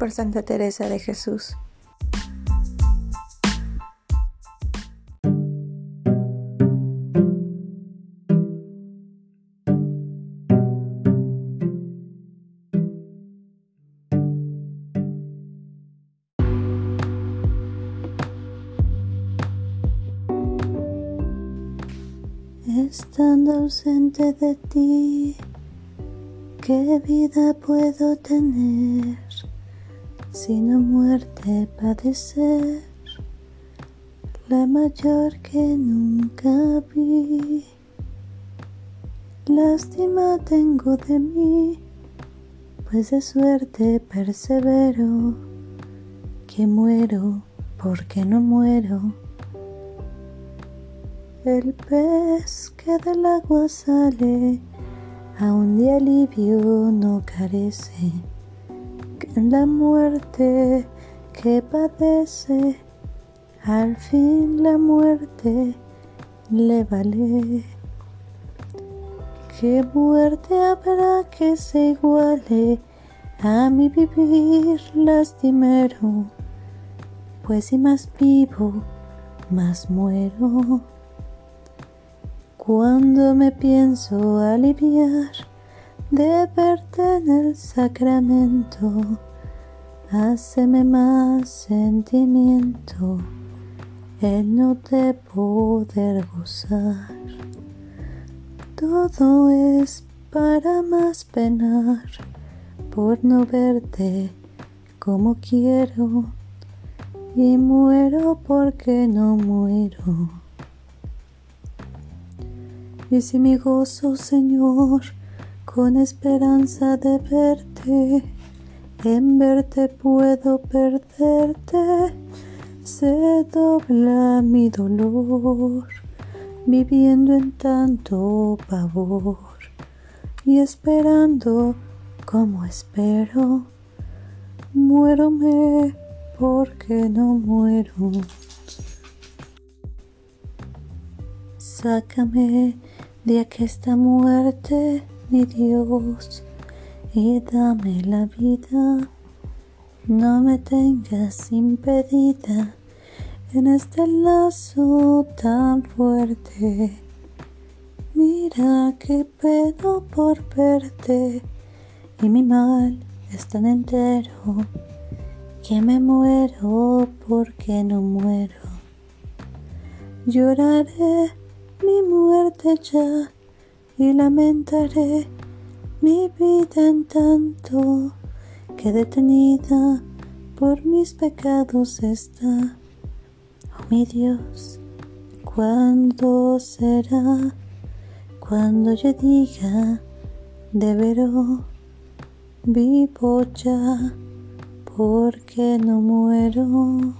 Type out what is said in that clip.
por Santa Teresa de Jesús. Estando ausente de ti, ¿qué vida puedo tener? Sino muerte padecer, la mayor que nunca vi. Lástima tengo de mí, pues de suerte persevero, que muero porque no muero. El pez que del agua sale, aún de alivio no carece en la muerte que padece, al fin la muerte le vale. ¿Qué muerte habrá que se iguale a mi vivir lastimero? Pues si más vivo, más muero. Cuando me pienso aliviar, de verte en el sacramento, háceme más sentimiento el no te poder gozar. Todo es para más penar por no verte como quiero y muero porque no muero. Y si mi gozo, Señor, con esperanza de verte. En verte puedo perderte, se dobla mi dolor, viviendo en tanto pavor y esperando como espero. Muérome porque no muero. Sácame de aquesta muerte mi Dios, y dame la vida. No me tengas impedida en este lazo tan fuerte. Mira que pedo por verte y mi mal es tan entero que me muero porque no muero. Lloraré mi muerte ya y lamentaré mi vida en tanto que detenida por mis pecados está. Oh mi Dios, ¿cuándo será? Cuando yo diga, de veros vivo ya, porque no muero.